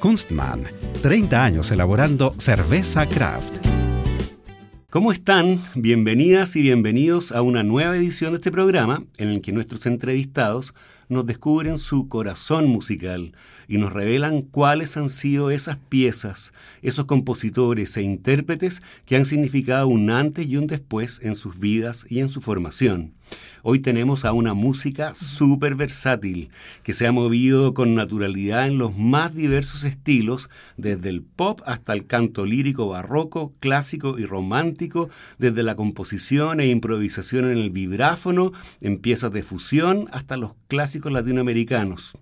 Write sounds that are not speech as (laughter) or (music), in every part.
Kunstmann, 30 años elaborando cerveza craft. ¿Cómo están? Bienvenidas y bienvenidos a una nueva edición de este programa en el que nuestros entrevistados nos descubren su corazón musical y nos revelan cuáles han sido esas piezas, esos compositores e intérpretes que han significado un antes y un después en sus vidas y en su formación. Hoy tenemos a una música súper versátil que se ha movido con naturalidad en los más diversos estilos, desde el pop hasta el canto lírico barroco, clásico y romántico, desde la composición e improvisación en el vibráfono, en piezas de fusión hasta los clásicos latinoamericanos.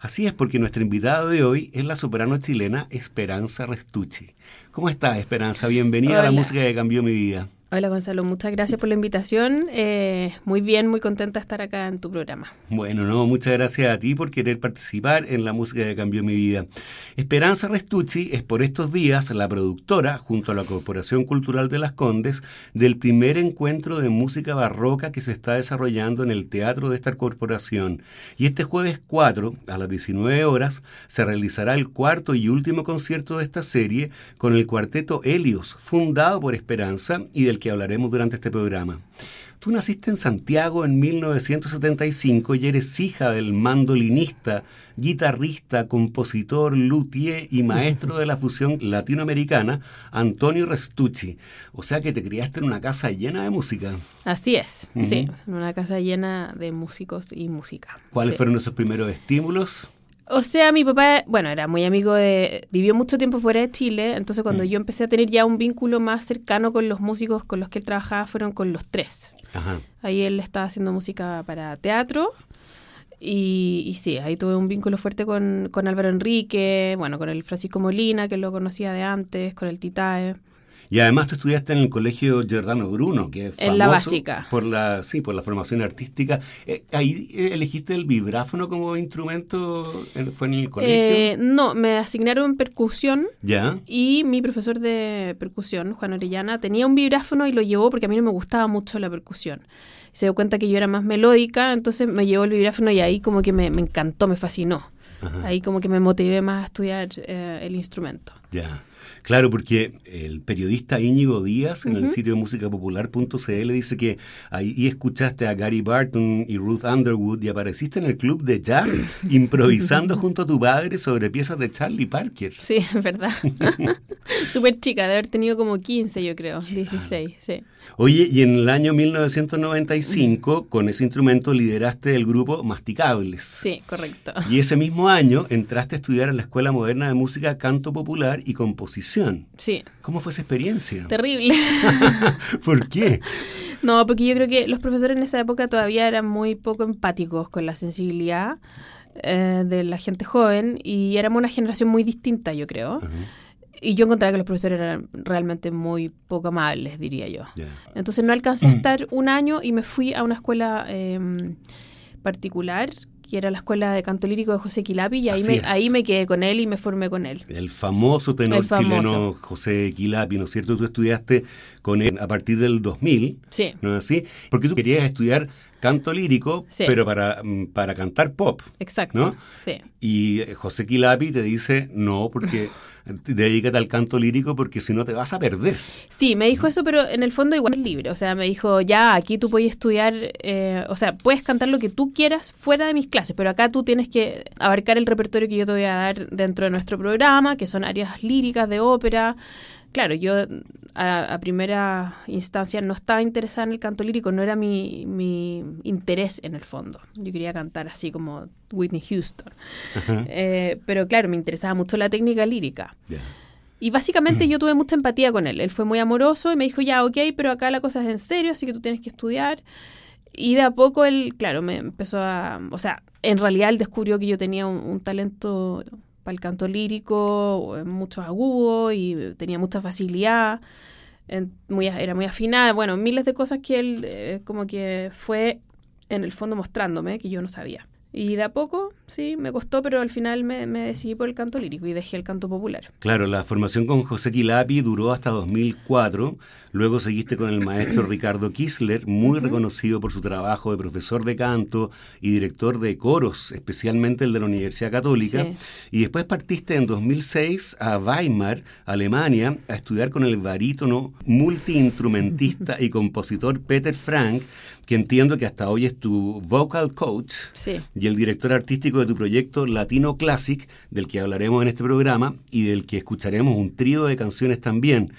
Así es porque nuestra invitada de hoy es la soprano chilena Esperanza Restucci. ¿Cómo estás, Esperanza? Bienvenida a la música que cambió mi vida. Hola Gonzalo, muchas gracias por la invitación. Eh, muy bien, muy contenta de estar acá en tu programa. Bueno, no, muchas gracias a ti por querer participar en la música que cambió mi vida. Esperanza Restucci es por estos días la productora, junto a la Corporación Cultural de las Condes, del primer encuentro de música barroca que se está desarrollando en el teatro de esta corporación. Y este jueves 4, a las 19 horas, se realizará el cuarto y último concierto de esta serie con el cuarteto Helios, fundado por Esperanza y del que hablaremos durante este programa. Tú naciste en Santiago en 1975 y eres hija del mandolinista, guitarrista, compositor, luthier y maestro de la fusión latinoamericana, Antonio Restucci. O sea que te criaste en una casa llena de música. Así es, sí, en una casa llena de músicos y música. ¿Cuáles fueron esos primeros estímulos? O sea, mi papá, bueno, era muy amigo de... Vivió mucho tiempo fuera de Chile, entonces cuando mm. yo empecé a tener ya un vínculo más cercano con los músicos con los que él trabajaba fueron con los tres. Ahí él estaba haciendo música para teatro y, y sí, ahí tuve un vínculo fuerte con, con Álvaro Enrique, bueno, con el Francisco Molina, que lo conocía de antes, con el Titae. Y además tú estudiaste en el colegio Giordano Bruno, que es en la básica. por la sí, por la formación artística. Eh, ahí eh, elegiste el vibráfono como instrumento fue en el colegio. Eh, no, me asignaron percusión. Ya. Y mi profesor de percusión, Juan Orellana, tenía un vibráfono y lo llevó porque a mí no me gustaba mucho la percusión se dio cuenta que yo era más melódica, entonces me llevó el vibráfono y ahí como que me, encantó, me fascinó. Ahí como que me motivé más a estudiar el instrumento. Ya. Claro, porque el periodista Íñigo Díaz en el sitio de musicapopular.cl dice que ahí escuchaste a Gary Barton y Ruth Underwood y apareciste en el club de jazz (laughs) improvisando junto a tu padre sobre piezas de Charlie Parker. Sí, es verdad. (laughs) Súper chica, de haber tenido como 15 yo creo, 16, sí. Oye, y en el año 1995 con ese instrumento lideraste el grupo Masticables. Sí, correcto. Y ese mismo año entraste a estudiar en la Escuela Moderna de Música Canto Popular y Composición Sí. ¿Cómo fue esa experiencia? Terrible. (laughs) ¿Por qué? (laughs) No, porque yo creo que los profesores en esa época todavía eran muy poco empáticos con la sensibilidad eh, de la gente joven y éramos una generación muy distinta, yo creo. Y yo encontraba que los profesores eran realmente muy poco amables, diría yo. Entonces no alcancé a (clears throat) estar un año y me fui a una escuela em, particular que era la escuela de canto lírico de José Quilapi, y ahí me, ahí me quedé con él y me formé con él. El famoso tenor chileno José Quilapi, ¿no es cierto? Tú estudiaste con él a partir del 2000, sí. ¿no es así? Porque tú querías estudiar canto lírico, pero para, mm, para cantar pop. Exacto. ¿no? Sí. Y José Quilapi te dice, no, porque (laughs) dedícate al canto lírico porque si no te vas a perder. Sí, me dijo eso, pero en el fondo igual es libre. O sea, me dijo, ya, aquí tú puedes estudiar, eh, o sea, puedes cantar lo que tú quieras fuera de mis clases, pero acá tú tienes que abarcar el repertorio que yo te voy a dar dentro de nuestro programa, que son áreas líricas de ópera, claro, yo a, primera instancia no estaba interesada en el canto lírico, no era mi, mi interés en el fondo. Yo quería cantar así como Whitney Houston. Eh, pero claro, me interesaba mucho la técnica lírica. Y básicamente (clears throat) yo tuve mucha empatía con él. Él fue muy amoroso y me dijo, ya, ok, pero acá la cosa es en serio, así que tú tienes que estudiar. Y de a poco él, claro, me empezó a... O sea, en realidad él descubrió que yo tenía un talento para el canto lírico, muchos agudos y tenía mucha facilidad, era muy afinada, bueno, miles de cosas que él eh, como que fue en el fondo mostrándome que yo no sabía. Y de a poco, sí, me costó, pero al final me, decidí por el canto lírico y dejé el canto popular. Claro, la formación con José Quilapi duró hasta 2004. Luego seguiste con el maestro Ricardo Kisler, muy reconocido por su trabajo de profesor de canto y director de coros, especialmente el de la Universidad Católica. Y después partiste en 2006 a Weimar, Alemania, a estudiar con el barítono, multiinstrumentista y (laughs) compositor Peter Frank que entiendo que hasta hoy es tu vocal coach y el director artístico de tu proyecto Latino Classic, del que hablaremos en este programa y del que escucharemos un trío de canciones también.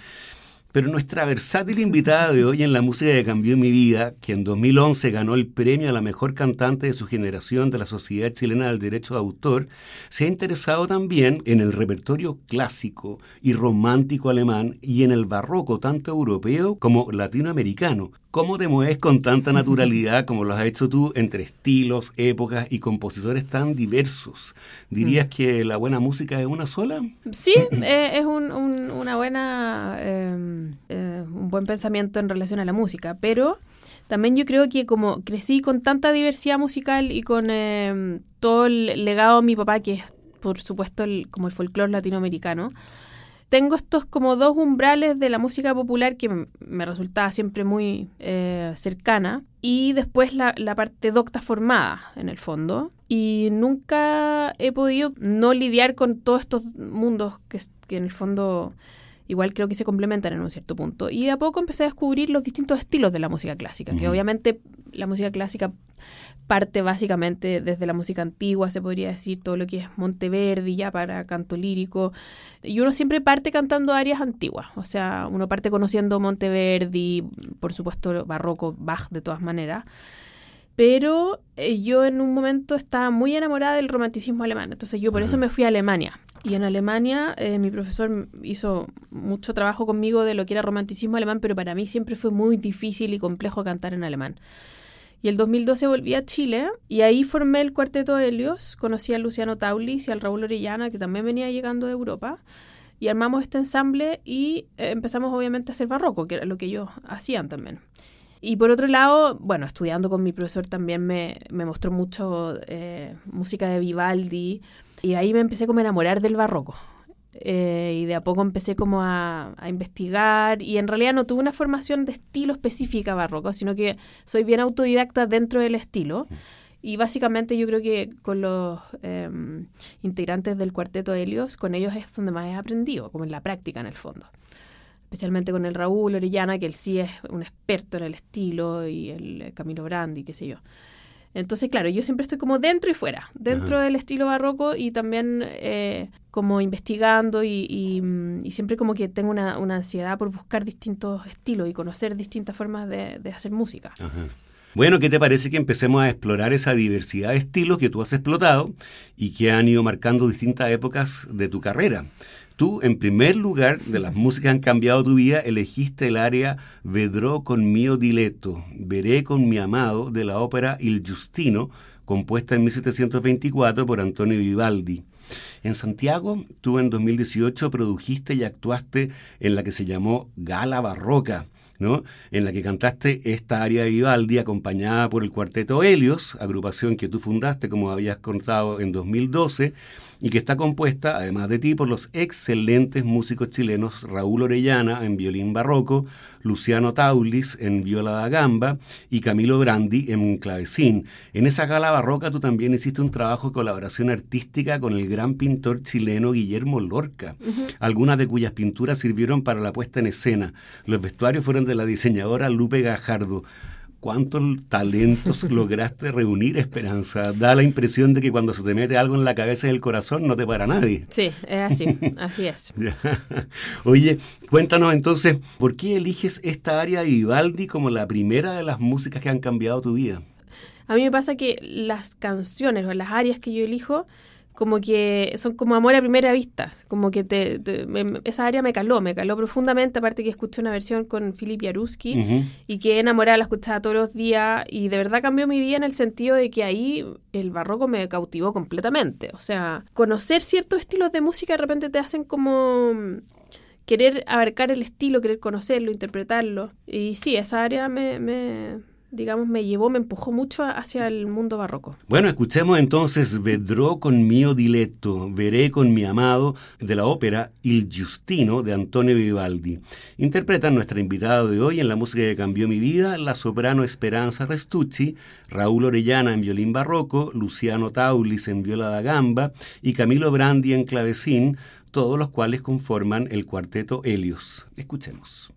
Pero nuestra versátil invitada de hoy en la música que cambió mi vida, que en 2011 ganó el premio a la mejor cantante de su generación de la Sociedad Chilena del Derecho de Autor, se ha interesado también en el repertorio clásico y romántico alemán y en el barroco tanto europeo como latinoamericano, ¿Cómo te mueves con tanta naturalidad como lo has hecho tú entre estilos, épocas y compositores tan diversos? ¿Dirías que la buena música es una sola? Sí, eh, es un, una buena, em, eh, un buen pensamiento en relación a la música, pero también yo creo que como crecí con tanta diversidad musical y con em, todo el legado de mi papá, que es por supuesto el, como el folclore latinoamericano, tengo estos como dos umbrales de la música popular que me resultaba siempre muy eh, cercana y después la, parte docta formada en el fondo y nunca he podido no lidiar con todos estos mundos que, que en el fondo igual creo que se complementan en un cierto punto. Y de a poco empecé a descubrir los distintos estilos de la música clásica, que obviamente la música clásica parte básicamente desde la música antigua, se podría decir, todo lo que es Monteverdi ya para canto lírico. Y uno siempre parte cantando áreas antiguas, o sea, uno parte conociendo Monteverdi, por supuesto barroco, Bach de todas maneras. Pero eh, yo en un momento estaba muy enamorada del romanticismo alemán, entonces yo por eso me fui a Alemania. Y en Alemania eh, mi profesor hizo mucho trabajo conmigo de lo que era romanticismo alemán, pero para mí siempre fue muy difícil y complejo cantar en alemán. Y el 2012 volví a Chile y ahí formé el cuarteto Helios. Conocí a Luciano Taulis y al Raúl Orellana, que también venía llegando de Europa. Y armamos este ensamble y eh, empezamos obviamente a hacer barroco, que era lo que ellos hacían también. Y por otro lado, bueno, estudiando con mi profesor también me, me mostró mucho eh, música de Vivaldi. Y ahí me empecé como a enamorar del barroco. Eh, y de a poco empecé como a, investigar y en realidad no tuve una formación de estilo específica barroco, sino que soy bien autodidacta dentro del estilo. Y básicamente yo creo que con los em, integrantes del cuarteto Helios, con ellos es donde más he aprendido, como en la práctica en el fondo. Especialmente con el Raúl Orellana, que él sí es un experto en el estilo, y el Camilo Brandi, qué sé yo. Entonces, claro, yo siempre estoy como dentro y fuera, dentro del estilo barroco y también eh, como investigando y, siempre como que tengo una, ansiedad por buscar distintos estilos y conocer distintas formas de, hacer música. Bueno, ¿qué te parece que empecemos a explorar esa diversidad de estilos que tú has explotado y que han ido marcando distintas épocas de tu carrera? Tú, en primer lugar, de las músicas que han cambiado tu vida, elegiste el área Vedrò con mio diletto, Veré con mi amado, de la ópera Il Giustino, compuesta en 1724 por Antonio Vivaldi. En Santiago, tú en 2018 produjiste y actuaste en la que se llamó Gala Barroca, ¿no? en la que cantaste esta área de Vivaldi acompañada por el cuarteto Helios, agrupación que tú fundaste, como habías contado, en 2012, y que está compuesta, además de ti, por los excelentes músicos chilenos Raúl Orellana en violín barroco, Luciano Taulis en viola da gamba y Camilo Brandi en clavecín. En esa gala barroca tú también hiciste un trabajo de colaboración artística con el gran pintor chileno Guillermo Lorca, algunas de cuyas pinturas sirvieron para la puesta en escena. Los vestuarios fueron de la diseñadora Lupe Gajardo. Cuántos talentos (laughs) lograste reunir, Esperanza. Da la impresión de que cuando se te mete algo en la cabeza y el corazón no te para nadie. Sí, es así, (laughs) así es. Oye, cuéntanos entonces, ¿por qué eliges esta área de Vivaldi como la primera de las músicas que han cambiado tu vida? A mí me pasa que las canciones o las áreas que yo elijo como que son como amor a primera vista, como que te, esa área me caló, me caló profundamente, aparte que escuché una versión con Philip Jaruski y que enamorada la escuchaba todos los días y de verdad cambió mi vida en el sentido de que ahí el barroco me cautivó completamente, o sea, conocer ciertos estilos de música de repente te hacen como querer abarcar el estilo, querer conocerlo, interpretarlo. Y sí, esa área me, me digamos, me llevó, me empujó mucho hacia el mundo barroco. Bueno, escuchemos entonces Vedrò con mio diletto, Veré con mi amado, de la ópera Il Giustino de Antonio Vivaldi. Interpretan nuestra invitada de hoy en la música que cambió mi vida, la soprano Esperanza Restucci, Raúl Orellana en violín barroco, Luciano Taulis en viola da gamba y Camilo Brandi en clavecín, todos los cuales conforman el cuarteto Helios. Escuchemos.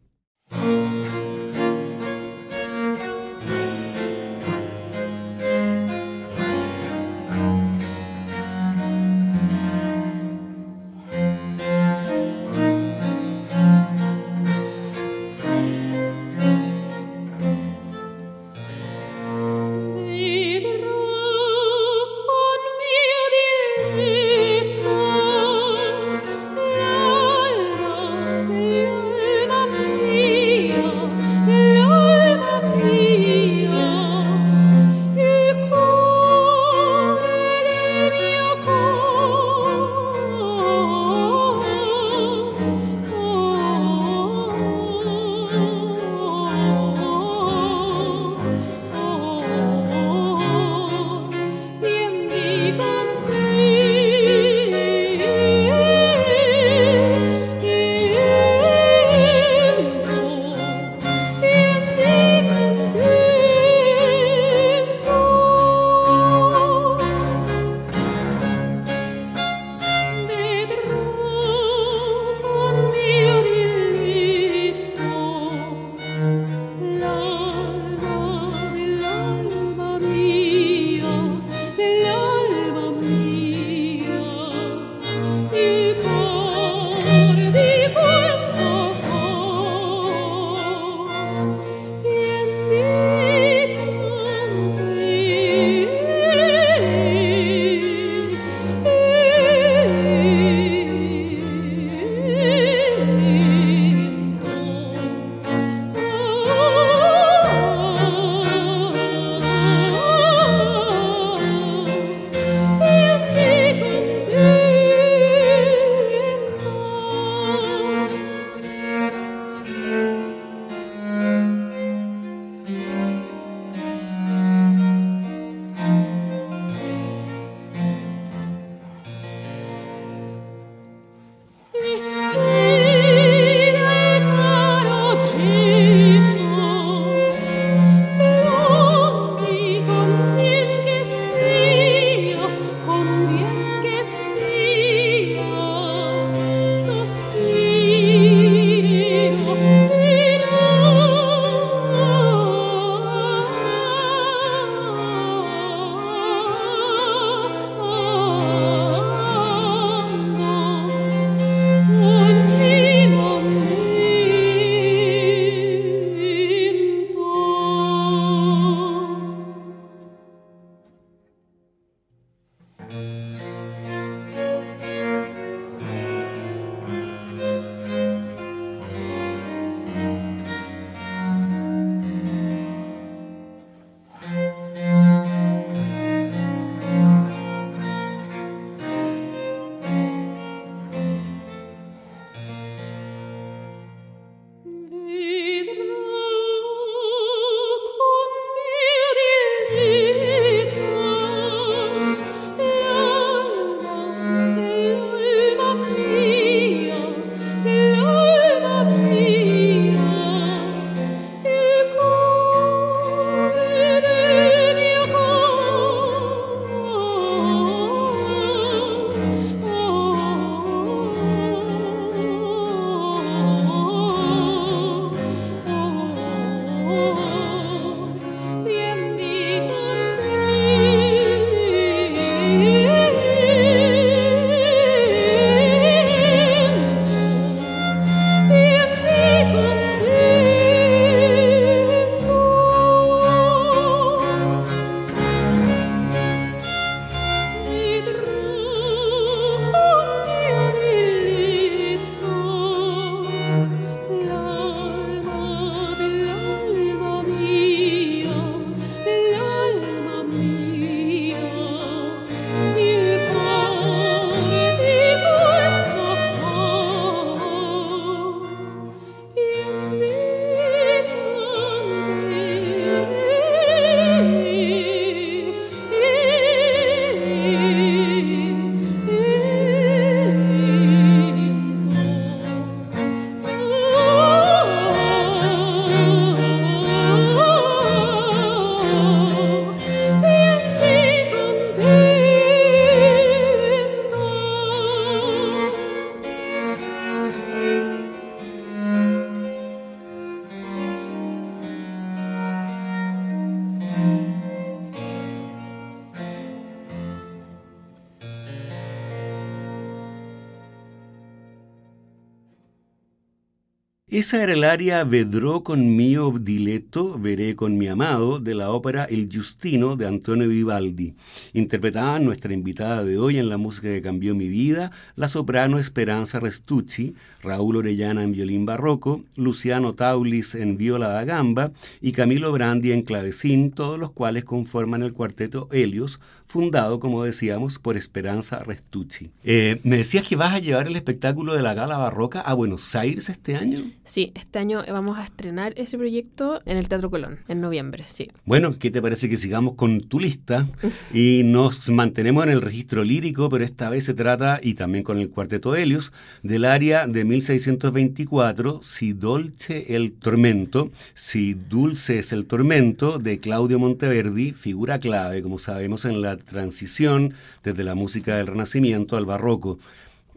Esa era el aria Vedrò con mio diletto, veré con mi amado, de la ópera El Giustino de Antonio Vivaldi. Interpretada nuestra invitada de hoy en la música que cambió mi vida, la soprano Esperanza Restucci, Raúl Orellana en violín barroco, Luciano Taulis en viola da gamba y Camilo Brandi en clavecín, todos los cuales conforman el cuarteto Helios, fundado, como decíamos, por Esperanza Restucci. Eh, me decías que vas a llevar el espectáculo de la Gala Barroca a Buenos Aires este año. Sí, este año vamos a estrenar ese proyecto en el Teatro Colón, en noviembre, sí. Bueno, ¿qué te parece que sigamos con tu lista (laughs) y nos mantenemos en el registro lírico, pero esta vez se trata, y también con el cuarteto Helios, del área de 1624, Si dolce el tormento, Si dulce es el tormento, de Claudio Monteverdi, figura clave, como sabemos, en la transición desde la música del Renacimiento al barroco.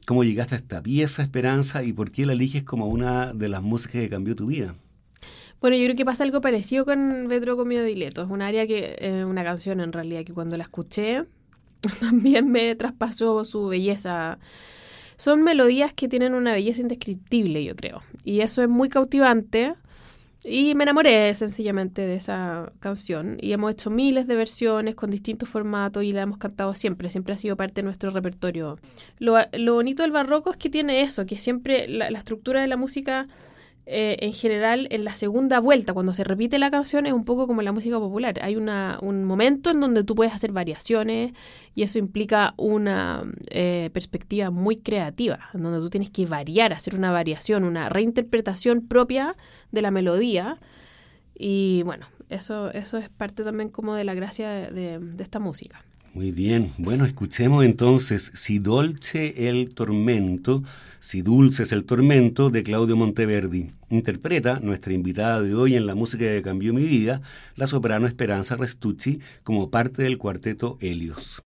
¿Cómo llegaste a esta pieza, Esperanza, y por qué la eliges como una de las músicas que cambió tu vida? Bueno, yo creo que pasa algo parecido con Vedro Comio Dileto. Es un área que, eh, una canción en realidad, que cuando la escuché (laughs) también me traspasó su belleza. Son melodías que tienen una belleza indescriptible, yo creo. Y eso es muy cautivante y me enamoré sencillamente de esa canción y hemos hecho miles de versiones con distintos formatos y la hemos cantado siempre, siempre ha sido parte de nuestro repertorio. Lo, lo bonito del barroco es que tiene eso, que siempre la, la estructura de la música eh, en general en la segunda vuelta, cuando se repite la canción, es un poco como la música popular. Hay una, un momento en donde tú puedes hacer variaciones y eso implica una eh, perspectiva muy creativa, en donde tú tienes que variar, hacer una variación, una reinterpretación propia de la melodía. Y bueno, eso, eso es parte también como de la gracia de, de esta música. Muy bien, bueno, escuchemos entonces Si dolce el tormento, Si dulce es el tormento de Claudio Monteverdi. Interpreta nuestra invitada de hoy en la música que cambió mi vida, la soprano Esperanza Restucci, como parte del cuarteto Helios.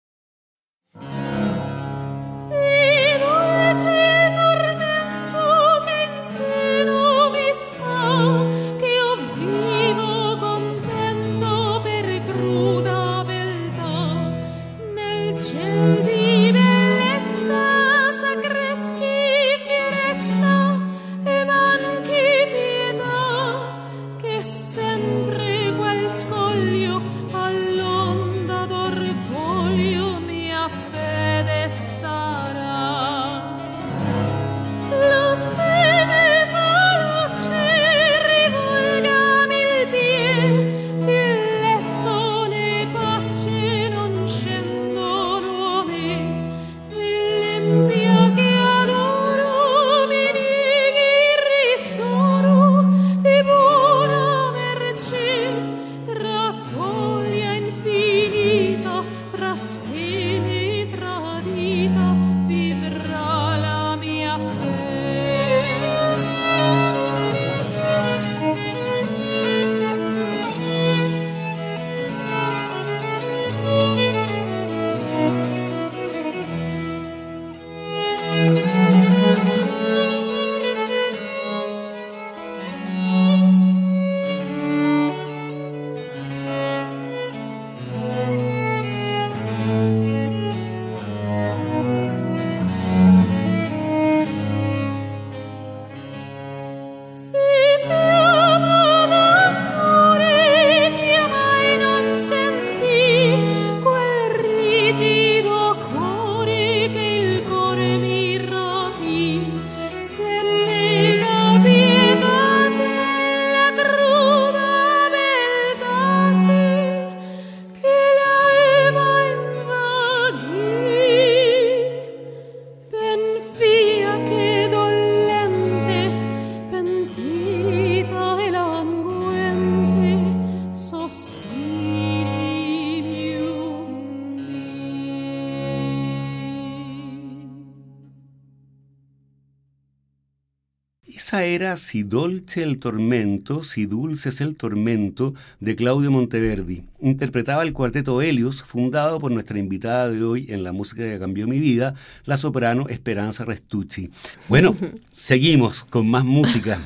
Era Si dolce el tormento, Si dulce es el tormento de Claudio Monteverdi. Interpretaba el cuarteto Helios, fundado por nuestra invitada de hoy en la música que cambió mi vida, la soprano Esperanza Restucci. Bueno, (laughs) seguimos con más música,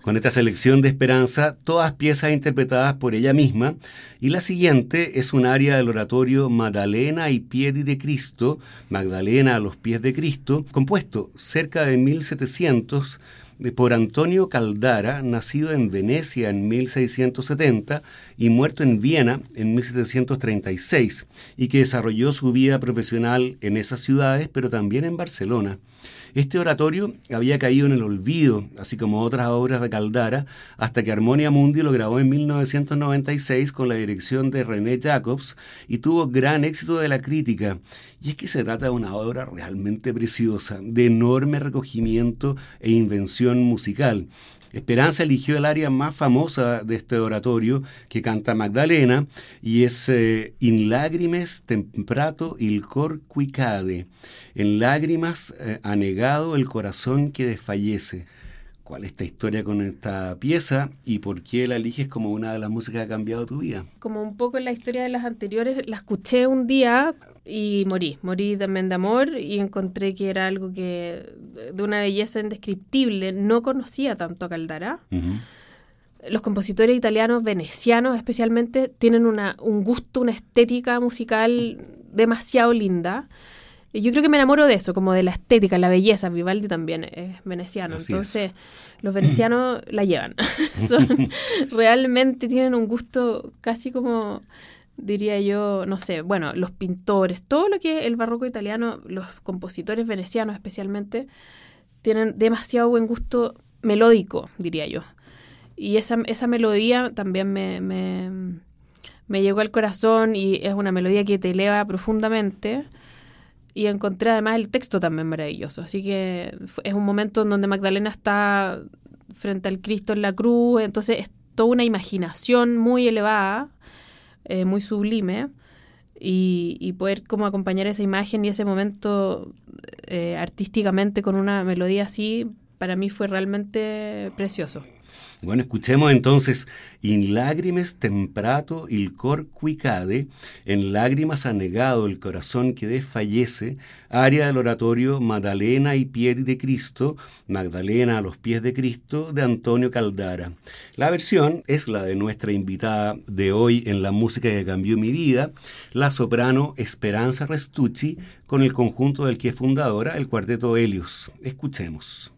con esta selección de Esperanza, todas piezas interpretadas por ella misma. Y la siguiente es un aria del oratorio Magdalena y Piedi de Cristo, Magdalena a los pies de Cristo, compuesto cerca de 1700 por Antonio Caldara, nacido en Venecia en 1670 y muerto en Viena en 1736, y que desarrolló su vida profesional en esas ciudades, pero también en Barcelona. Este oratorio había caído en el olvido, así como otras obras de Caldara, hasta que Harmonia Mundi lo grabó en 1996 con la dirección de René Jacobs y tuvo gran éxito de la crítica. Y es que se trata de una obra realmente preciosa, de enorme recogimiento e invención musical. Esperanza eligió el área más famosa de este oratorio que canta Magdalena y es eh, In lágrimes temprato il cor quicade. En lágrimas eh, ha negado el corazón que desfallece. ¿Cuál es esta historia con esta pieza y por qué la eliges como una de las músicas que ha cambiado tu vida? Como un poco en la historia de las anteriores, la escuché un día y morí, morí también de amor y encontré que era algo que de una belleza indescriptible. No conocía tanto a Caldara. Los compositores italianos, venecianos especialmente, tienen una, un gusto, una estética musical demasiado linda. Y yo creo que me enamoro de eso, como de la estética, la belleza. Vivaldi también es veneciano. Entonces, los venecianos la llevan. (laughs) Son, (laughs) realmente tienen un gusto casi como diría yo, no sé, bueno, los pintores, todo lo que el barroco italiano, los compositores venecianos especialmente, tienen demasiado buen gusto melódico, diría yo. Y esa, esa melodía también me, me, me llegó al corazón y es una melodía que te eleva profundamente. Y encontré además el texto también maravilloso. Así que es un momento en donde Magdalena está frente al Cristo en la cruz, entonces es toda una imaginación muy elevada eh, muy sublime y, poder como acompañar esa imagen y ese momento eh, artísticamente con una melodía así, para mí fue realmente precioso. Bueno, escuchemos entonces In lágrimas temprato il cor quicade, en lágrimas ha negado el corazón que desfallece, área del oratorio Magdalena y pies de Cristo, Magdalena a los pies de Cristo, de Antonio Caldara. La versión es la de nuestra invitada de hoy en la música que cambió mi vida, la soprano Esperanza Restucci, con el conjunto del que es fundadora, el cuarteto Helios. Escuchemos.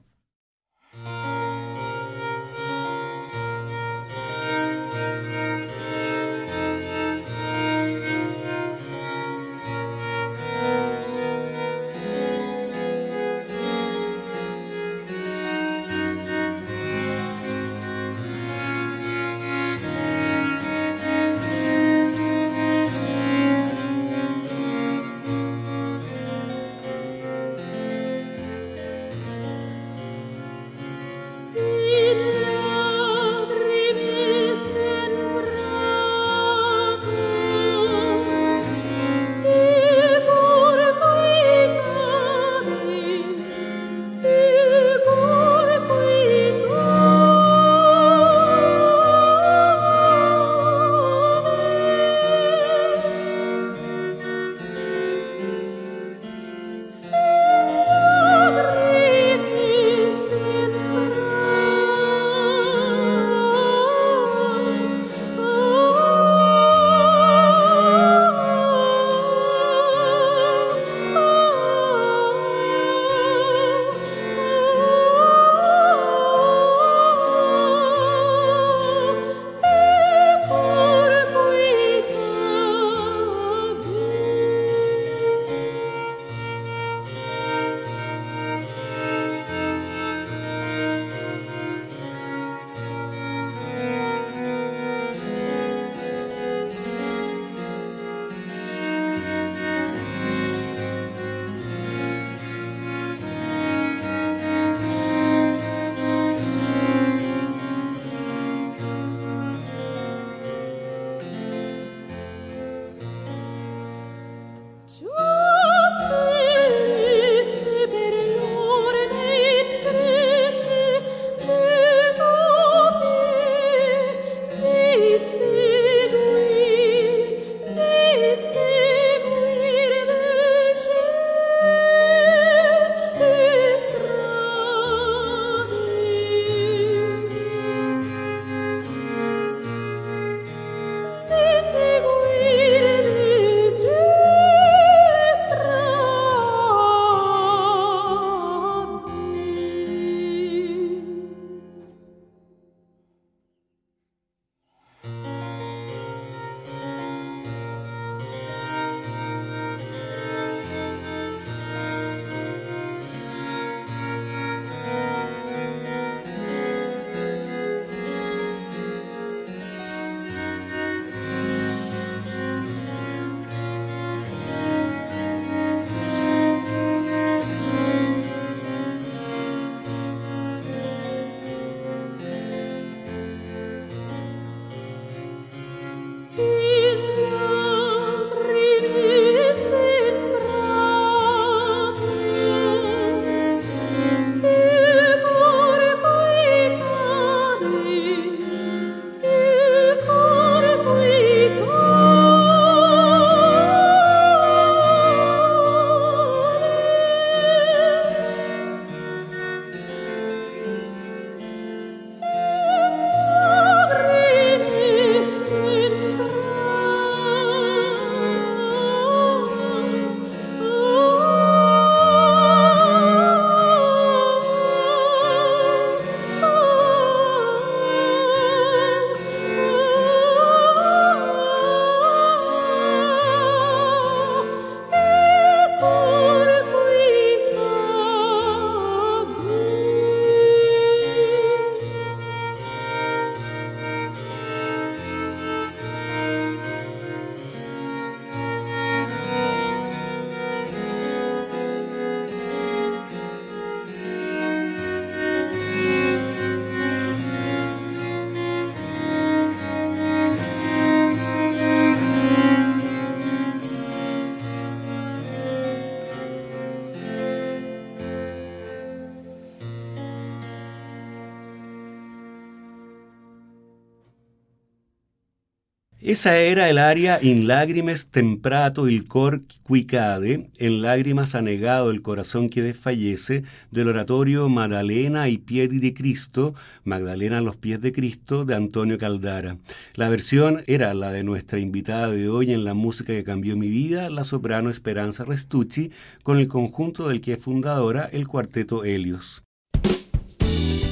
Esa era el área In lágrimes temprato il cor quicade, en lágrimas anegado el corazón que desfallece, del oratorio Magdalena y piedi de Cristo, Magdalena a los pies de Cristo, de Antonio Caldara. La versión era la de nuestra invitada de hoy en la música que cambió mi vida, la soprano Esperanza Restucci, con el conjunto del que es fundadora, el cuarteto Helios.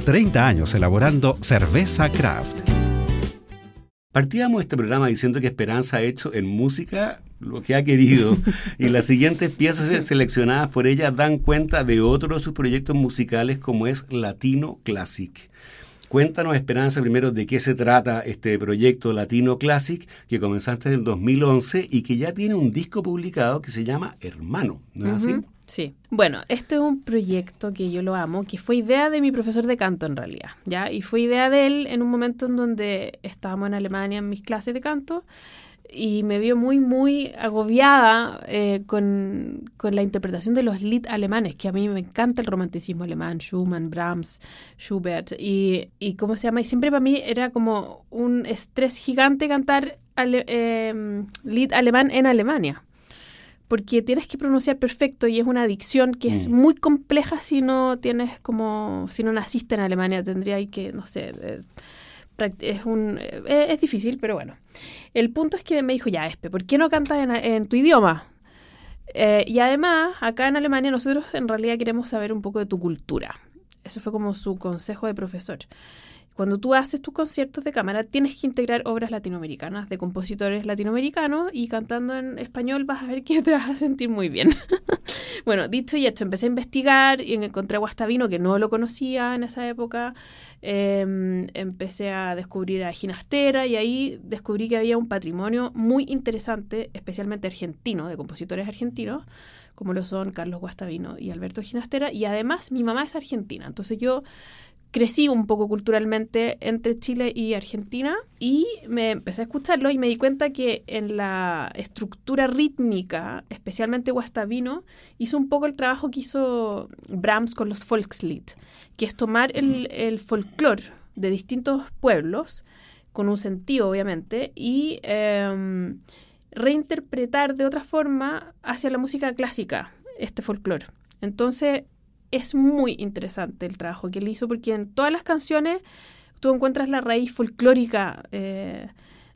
30 años elaborando cerveza craft. Partíamos este programa diciendo que Esperanza ha hecho en música lo que ha querido y las siguientes piezas seleccionadas por ella dan cuenta de otro de sus proyectos musicales como es Latino Classic. Cuéntanos, Esperanza, primero de qué se trata este proyecto Latino Classic que comenzaste en el 2011 y que ya tiene un disco publicado que se llama Hermano, ¿no es así? Sí. Bueno, este es un proyecto que yo lo amo, que fue idea de mi profesor de canto en realidad, ¿ya? Y fue idea de él en un momento en donde estábamos en Alemania en mis clases de canto y me vio muy, muy agobiada eh, con, la interpretación de los Lied alemanes, que a mí me encanta el romanticismo alemán, Schumann, Brahms, Schubert, y, y ¿cómo se llama? Y siempre para mí era como un estrés gigante cantar ale, eh, Lied alemán en Alemania porque tienes que pronunciar perfecto y es una adicción que es mm. muy compleja si no tienes como, si no naciste en Alemania, tendría que, no sé, eh, es un eh, es difícil, pero bueno. El punto es que me dijo, ya, Espe, ¿por qué no cantas en, tu idioma? Eh, y además, acá en Alemania nosotros en realidad queremos saber un poco de tu cultura. Ese fue como su consejo de profesor. Cuando tú haces tus conciertos de cámara, tienes que integrar obras latinoamericanas de compositores latinoamericanos y cantando en español vas a ver que te vas a sentir muy bien. (laughs) bueno, dicho y hecho, empecé a investigar y encontré a Guastavino, que no lo conocía en esa época. Em, empecé a descubrir a Ginastera y ahí descubrí que había un patrimonio muy interesante, especialmente argentino, de compositores argentinos, como lo son Carlos Guastavino y Alberto Ginastera. Y además mi mamá es argentina, entonces yo crecí un poco culturalmente entre Chile y Argentina y me empecé a escucharlo y me di cuenta que en la estructura rítmica, especialmente Guastavino, hizo un poco el trabajo que hizo Brahms con los Volkslied, que es tomar el, el folclore de distintos pueblos, con un sentido obviamente, y em, reinterpretar de otra forma hacia la música clásica este folclore. Entonces, es muy interesante el trabajo que él hizo porque en todas las canciones tú encuentras la raíz folclórica eh,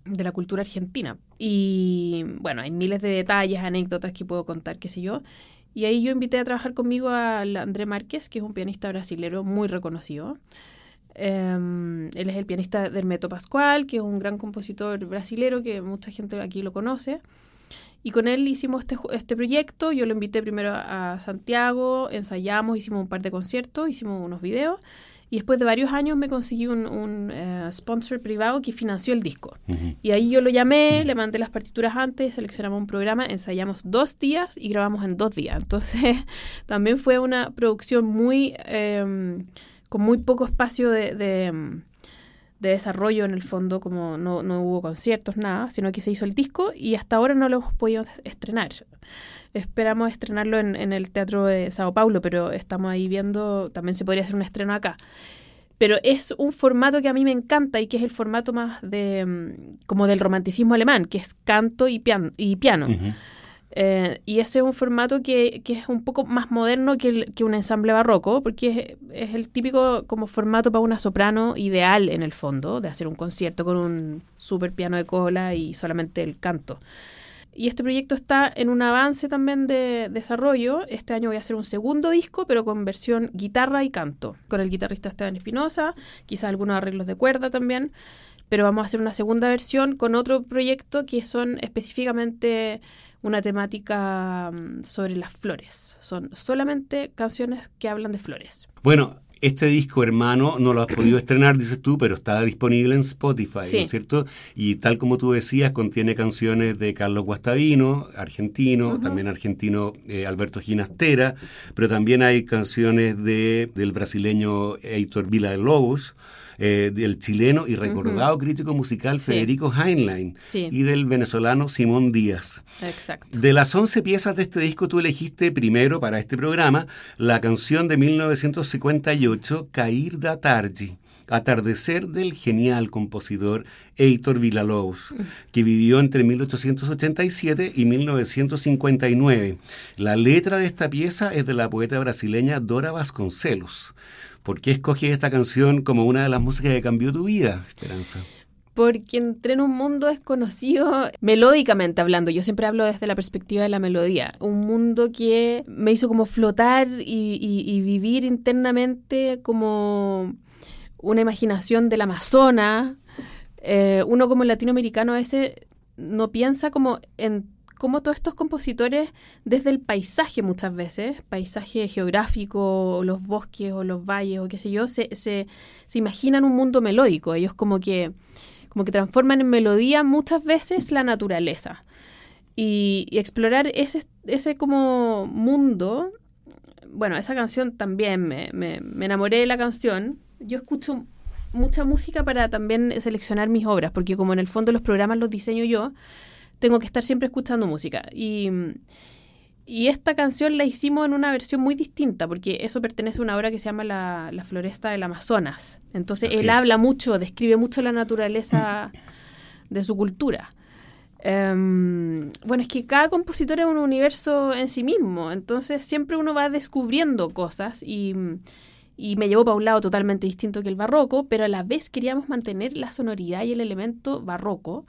de la cultura argentina. Y bueno, hay miles de detalles, anécdotas que puedo contar, qué sé yo. Y ahí yo invité a trabajar conmigo a André Márquez, que es un pianista brasilero muy reconocido. Em, él es el pianista del Meto Pascual, que es un gran compositor brasilero que mucha gente aquí lo conoce. Y con él hicimos este, este proyecto, yo lo invité primero a Santiago, ensayamos, hicimos un par de conciertos, hicimos unos videos y después de varios años me conseguí un, un eh, sponsor privado que financió el disco. Y ahí yo lo llamé, le mandé las partituras antes, seleccionamos un programa, ensayamos dos días y grabamos en dos días. Entonces (laughs) también fue una producción muy, em, con muy poco espacio de, de de desarrollo en el fondo, como no, no, hubo conciertos, nada, sino que se hizo el disco y hasta ahora no lo hemos podido estrenar. Esperamos estrenarlo en, en el Teatro de Sao Paulo, pero estamos ahí viendo, también se podría hacer un estreno acá. Pero es un formato que a mí me encanta y que es el formato más de mm, como del romanticismo alemán, que es canto y, piano y piano. Eh, y ese es un formato que, que, es un poco más moderno que, que un ensamble barroco, porque es, es, el típico como formato para una soprano ideal en el fondo, de hacer un concierto con un super piano de cola y solamente el canto. Y este proyecto está en un avance también de desarrollo. Este año voy a hacer un segundo disco, pero con versión guitarra y canto, con el guitarrista Esteban Espinosa, quizás algunos arreglos de cuerda también. Pero vamos a hacer una segunda versión con otro proyecto que son específicamente una temática mm, sobre las flores. Son solamente canciones que hablan de flores. Bueno, este disco, hermano, no lo has podido estrenar, dices tú, pero está disponible en Spotify, ¿no es cierto? Y tal como tú decías, contiene canciones de Carlos Guastavino, argentino, también argentino eh, Alberto Ginastera, pero también hay canciones de, del brasileño Heitor Villa de Lobos, eh, del chileno y recordado crítico musical Federico Heinlein y del venezolano Simón Díaz. Exacto. De las 11 piezas de este disco, tú elegiste primero para este programa la canción de 1958, Cair da Tarde. Atardecer del genial compositor Heitor Villalobos, que vivió entre 1887 y 1959. La letra de esta pieza es de la poeta brasileña Dora Vasconcelos. ¿Por qué escogí esta canción como una de las músicas que cambió tu vida, Esperanza? Porque entré en un mundo desconocido, melódicamente hablando, yo siempre hablo desde la perspectiva de la melodía, un mundo que me hizo como flotar y, vivir internamente como una imaginación del Amazonas. Eh, uno como latinoamericano a veces no piensa como en como todos estos compositores, desde el paisaje muchas veces, paisaje geográfico, los bosques o los valles o qué sé yo, se, se, se imaginan un mundo melódico. Ellos como que, como que transforman en melodía muchas veces la naturaleza. Y, explorar ese, ese como mundo, bueno, esa canción también, me, me, me enamoré de la canción. Yo escucho mucha música para también seleccionar mis obras, porque como en el fondo los programas los diseño yo, tengo que estar siempre escuchando música. Y, y esta canción la hicimos en una versión muy distinta, porque eso pertenece a una obra que se llama La, Floresta del Amazonas. Entonces él habla mucho, describe mucho la naturaleza de su cultura. Em, bueno, es que cada compositor es un universo en sí mismo, entonces siempre uno va descubriendo cosas y, y me llevó para un lado totalmente distinto que el barroco, pero a la vez queríamos mantener la sonoridad y el elemento barroco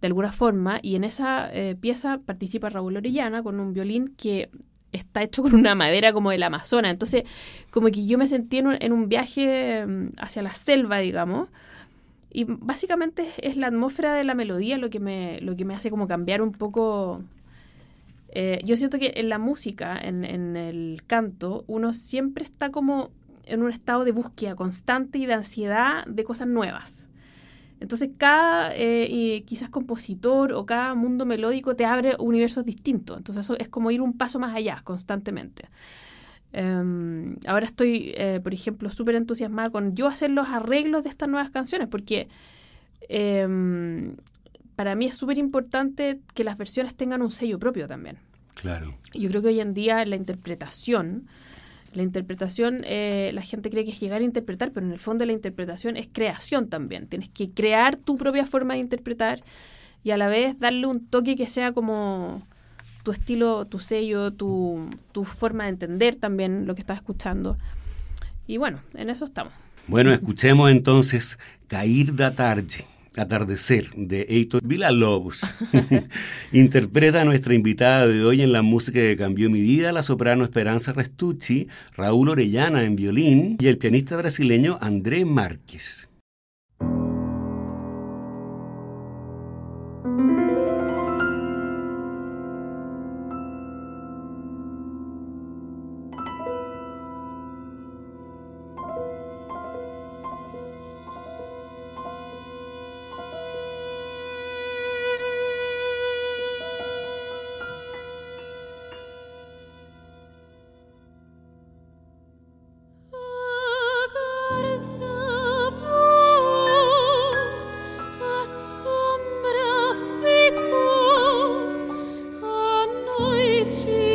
de alguna forma, y en esa eh, pieza participa Raúl Orellana con un violín que está hecho con una madera como del Amazonas. Entonces, como que yo me sentí en un, viaje mm, hacia la selva, digamos. Y básicamente es la atmósfera de la melodía lo que me, lo que me hace como cambiar un poco. Eh, yo siento que en la música, en, en el canto, uno siempre está como en un estado de búsqueda constante y de ansiedad de cosas nuevas. Entonces cada eh, quizás compositor o cada mundo melódico te abre universos distintos. Entonces eso es como ir un paso más allá constantemente. Em, ahora estoy, eh, por ejemplo, súper entusiasmada con yo hacer los arreglos de estas nuevas canciones porque em, para mí es súper importante que las versiones tengan un sello propio también. Claro. Yo creo que hoy en día la interpretación la interpretación, eh, la gente cree que es llegar a interpretar, pero en el fondo la interpretación es creación también. Tienes que crear tu propia forma de interpretar y a la vez darle un toque que sea como tu estilo, tu sello, tu, tu forma de entender también lo que estás escuchando. Y bueno, en eso estamos. Bueno, escuchemos entonces Cair da Tarde. Atardecer de Heitor Villalobos. (laughs) Interpreta a nuestra invitada de hoy en la música que cambió mi vida, la soprano Esperanza Restucci, Raúl Orellana en violín y el pianista brasileño André Márquez. to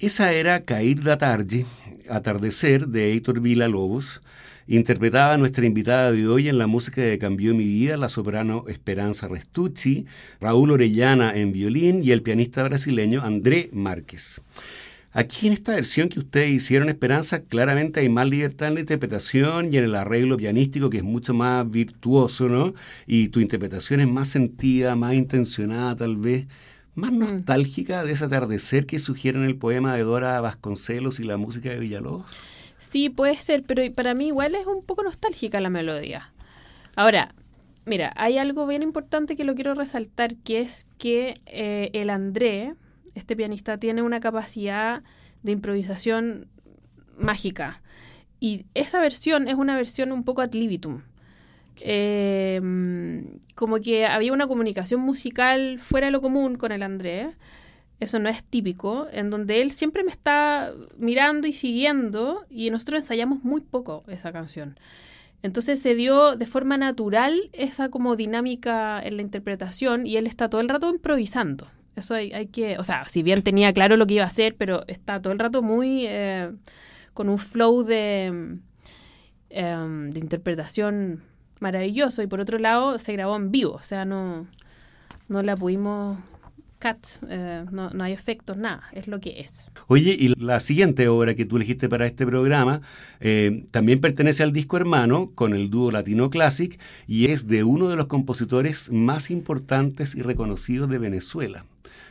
Esa era Cair da Tarde, Atardecer, de Heitor Villa Lobos. Interpretaba a nuestra invitada de hoy en la música que cambió mi vida, la soprano Esperanza Restucci, Raúl Orellana en violín y el pianista brasileño André Márquez. Aquí en esta versión que ustedes hicieron, Esperanza, claramente hay más libertad en la interpretación y en el arreglo pianístico que es mucho más virtuoso, ¿no? Y tu interpretación es más sentida, más intencionada tal vez más mm. nostálgica de ese atardecer que sugiere en el poema de Dora Vasconcelos y la música de Villalobos? Sí, puede ser, pero para mí igual es un poco nostálgica la melodía. Ahora, mira, hay algo bien importante que lo quiero resaltar, que es que eh, el André, este pianista, tiene una capacidad de improvisación mágica. Y esa versión es una versión un poco ad libitum. Eh, como que había una comunicación musical fuera de lo común con el Andrés. Eso no es típico, en donde él siempre me está mirando y siguiendo y nosotros ensayamos muy poco esa canción. Entonces se dio de forma natural esa como dinámica en la interpretación y él está todo el rato improvisando. Eso hay, hay que, o sea, si bien tenía claro lo que iba a hacer, pero está todo el rato muy eh, con un flow de, em, de interpretación maravilloso. Y por otro lado, se grabó en vivo, o sea, no, no la pudimos cut, eh, no, no, hay efectos, nada, es lo que es. Oye, y la siguiente obra que tú elegiste para este programa eh, también pertenece al disco hermano con el dúo Latino Classic y es de uno de los compositores más importantes y reconocidos de Venezuela.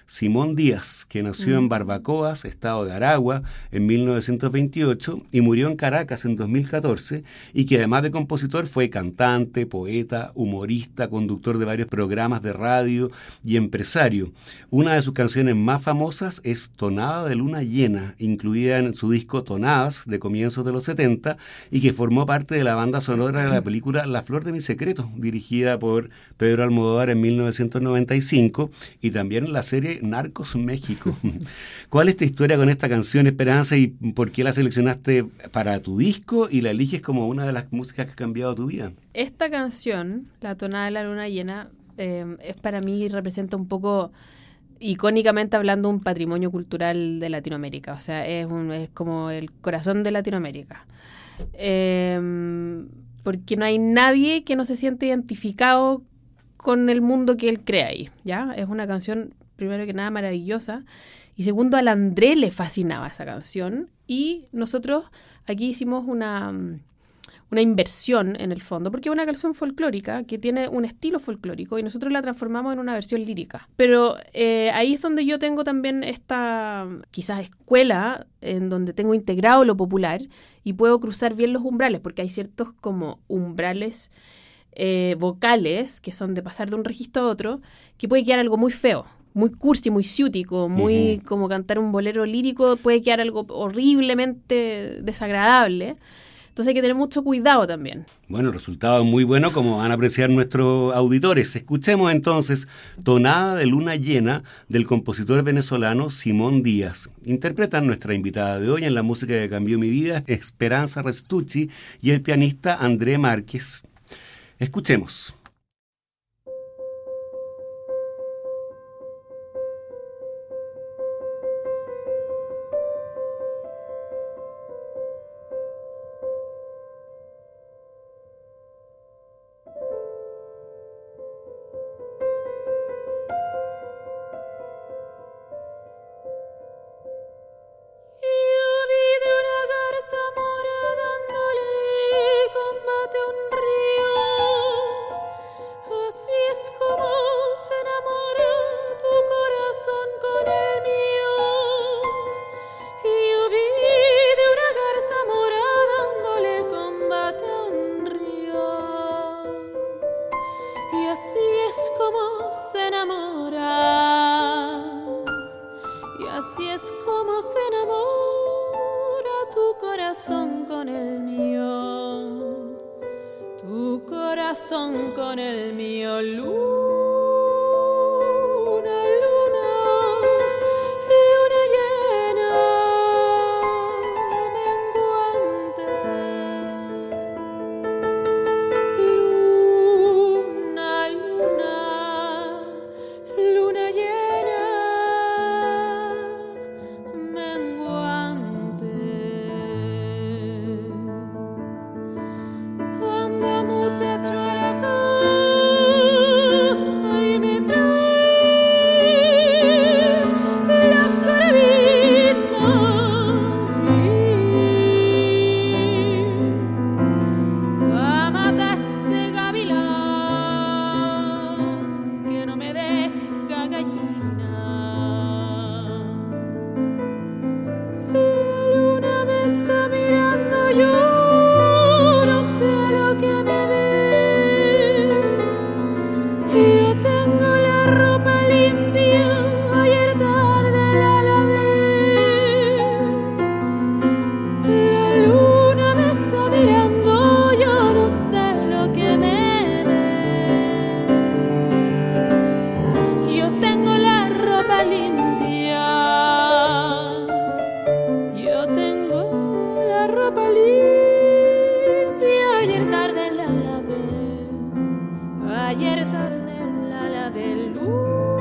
Simón Díaz, que nació en mm. Barbacoas, estado de Aragua, en 1928 y murió en Caracas en 2014, y que además de compositor fue cantante, poeta, humorista, conductor de varios programas de radio y empresario. Una de sus canciones más famosas es Tonada de Luna Llena, incluida en su disco Tonadas de comienzos de los 70 y que formó parte de la banda sonora de la película La Flor de mi Secreto, dirigida por Pedro Almodóvar en 1995 y también la serie Narcos México. (laughs) ¿Cuál es tu historia con esta canción, Esperanza, y por qué la seleccionaste para tu disco y la eliges como una de las músicas que ha cambiado tu vida? Esta canción, La tonada de la luna llena, eh, es para mí representa un poco icónicamente hablando un patrimonio cultural de Latinoamérica, o sea, es, un, es como el corazón de Latinoamérica. Eh, porque no hay nadie que no se siente identificado con el mundo que él crea ahí, ¿ya? Es una canción primero que nada maravillosa, y segundo, al André le fascinaba esa canción, y nosotros aquí hicimos una, una inversión en el fondo, porque es una canción folclórica que tiene un estilo folclórico y nosotros la transformamos en una versión lírica. Pero eh, ahí es donde yo tengo también esta quizás escuela en donde tengo integrado lo popular y puedo cruzar bien los umbrales, porque hay ciertos como umbrales eh, vocales que son de pasar de un registro a otro, que puede quedar algo muy feo muy cursi, muy ciútico, muy como cantar un bolero lírico, puede quedar algo horriblemente desagradable. Entonces hay que tener mucho cuidado también. Bueno, el resultado es muy bueno como van a apreciar nuestros auditores. Escuchemos entonces Tonada de Luna Llena del compositor venezolano Simón Díaz. Interpretan nuestra invitada de hoy en la música que cambió mi vida, Esperanza Restucci y el pianista André Márquez. Escuchemos. Y así es como se enamora tu corazón con el mío. Tu corazón con el mío, luz. Ayer tarde en la luz.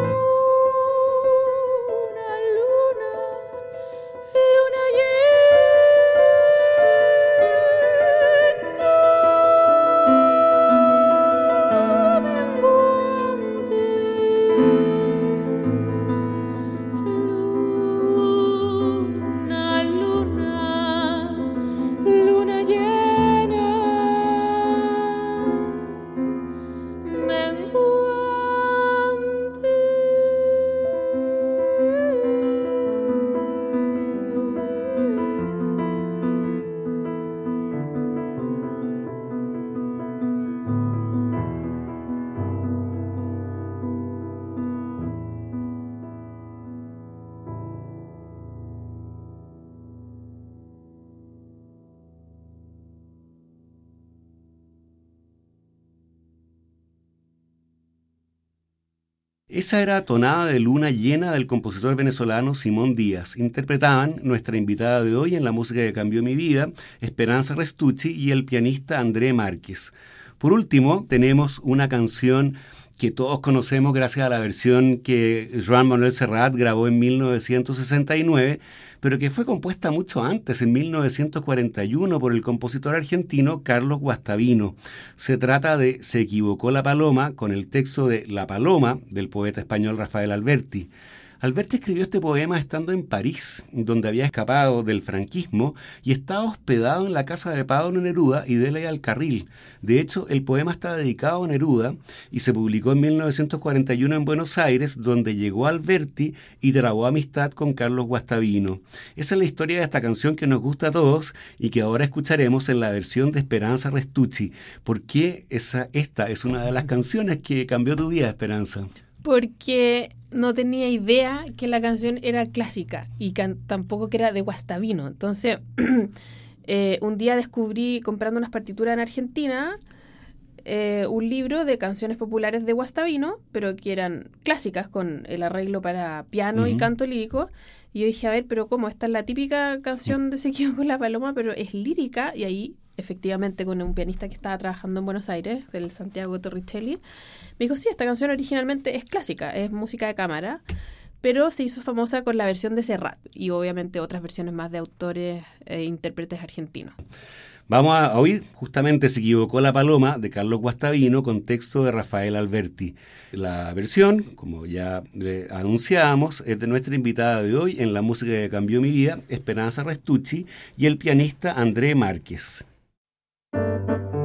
Esa era Tonada de Luna Llena del compositor venezolano Simón Díaz. Interpretaban nuestra invitada de hoy en la música que cambió mi vida, Esperanza Restucci y el pianista André Márquez. Por último, tenemos una canción que todos conocemos gracias a la versión que Joan Manuel Serrat grabó en 1969, pero que fue compuesta mucho antes, en 1941, por el compositor argentino Carlos Guastavino. Se trata de Se equivocó la paloma con el texto de La paloma del poeta español Rafael Alberti. Alberti escribió este poema estando en París, donde había escapado del franquismo y estaba hospedado en la casa de Pablo Neruda y de al carril. De hecho, el poema está dedicado a Neruda y se publicó en 1941 en Buenos Aires, donde llegó Alberti y trabó amistad con Carlos Guastavino. Esa es la historia de esta canción que nos gusta a todos y que ahora escucharemos en la versión de Esperanza Restucci. ¿Por qué esta es una de las canciones que cambió tu vida, Esperanza? Porque no tenía idea que la canción era clásica y tampoco que era de Guastavino. Entonces, (clears throat) eh, un día descubrí, comprando unas partituras en Argentina, eh, un libro de canciones populares de Guastavino, pero que eran clásicas con el arreglo para piano y canto lírico. Y yo dije, a ver, pero ¿cómo? Esta es la típica canción de Se con la paloma, pero es lírica. Y ahí, efectivamente, con un pianista que estaba trabajando en Buenos Aires, el Santiago Torricelli, me dijo, sí, esta canción originalmente es clásica, es música de cámara, pero se hizo famosa con la versión de Serrat y obviamente otras versiones más de autores e intérpretes argentinos. Vamos a oír justamente Se equivocó la paloma de Carlos Guastavino con texto de Rafael Alberti. La versión, como ya anunciábamos, es de nuestra invitada de hoy en la música que cambió mi vida, Esperanza Restucci, y el pianista André Márquez. Thank you.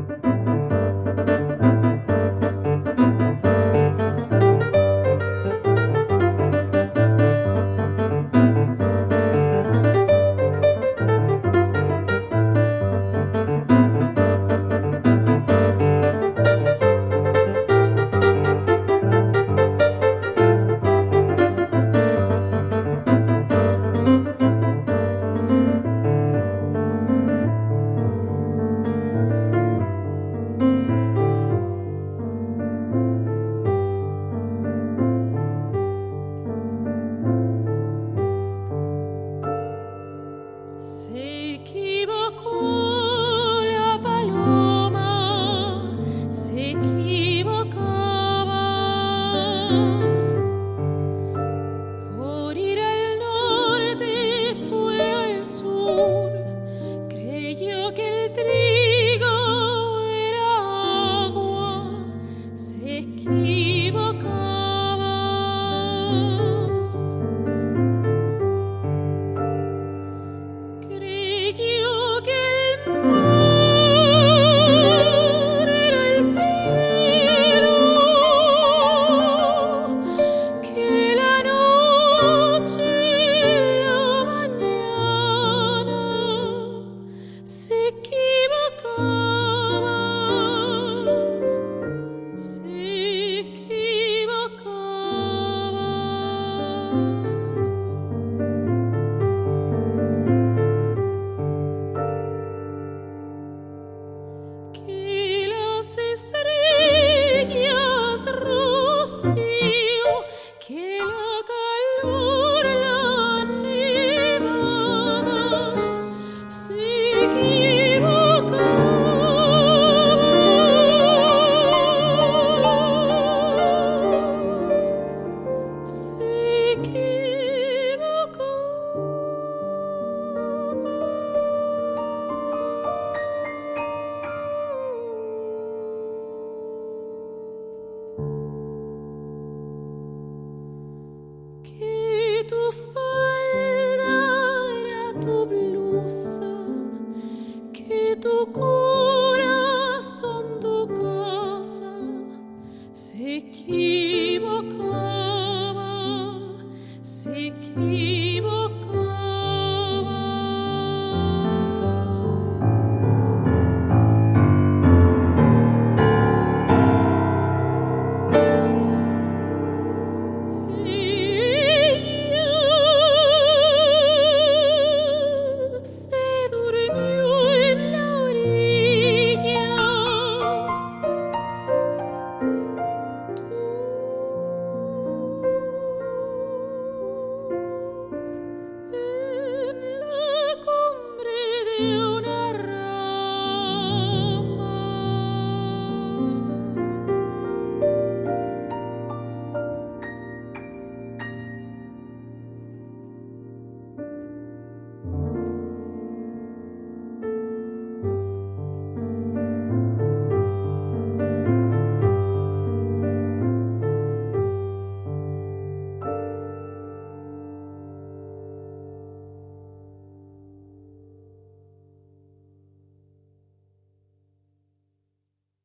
to fall.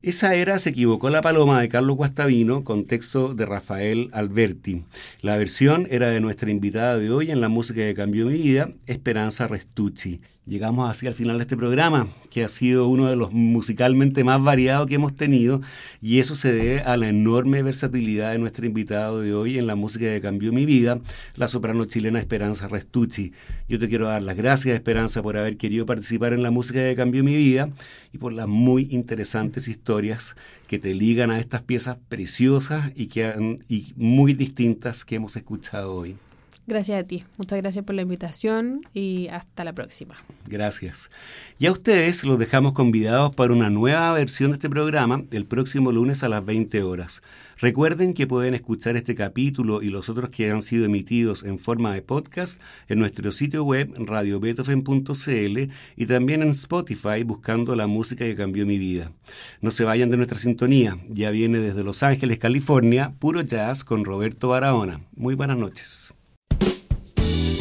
Esa era Se equivocó la paloma de Carlos Guastavino con texto de Rafael Alberti. La versión era de nuestra invitada de hoy en la música que cambió mi vida, Esperanza Restucci. Llegamos así al final de este programa, que ha sido uno de los musicalmente más variados que hemos tenido, y eso se debe a la enorme versatilidad de nuestro invitado de hoy en la música que cambió mi vida, la soprano chilena Esperanza Restucci. Yo te quiero dar las gracias, Esperanza, por haber querido participar en la música que cambió mi vida y por las muy interesantes historias que te ligan a estas piezas preciosas y, que y muy distintas que hemos escuchado hoy. Gracias a ti. Muchas gracias por la invitación y hasta la próxima. Gracias. Y a ustedes los dejamos convidados para una nueva versión de este programa el próximo lunes a las 20 horas. Recuerden que pueden escuchar este capítulo y los otros que han sido emitidos en forma de podcast en nuestro sitio web radiobeethoven.cl y también en Spotify buscando la música que cambió mi vida. No se vayan de nuestra sintonía. Ya viene desde Los Ángeles, California, puro jazz con Roberto Barahona. Muy buenas noches.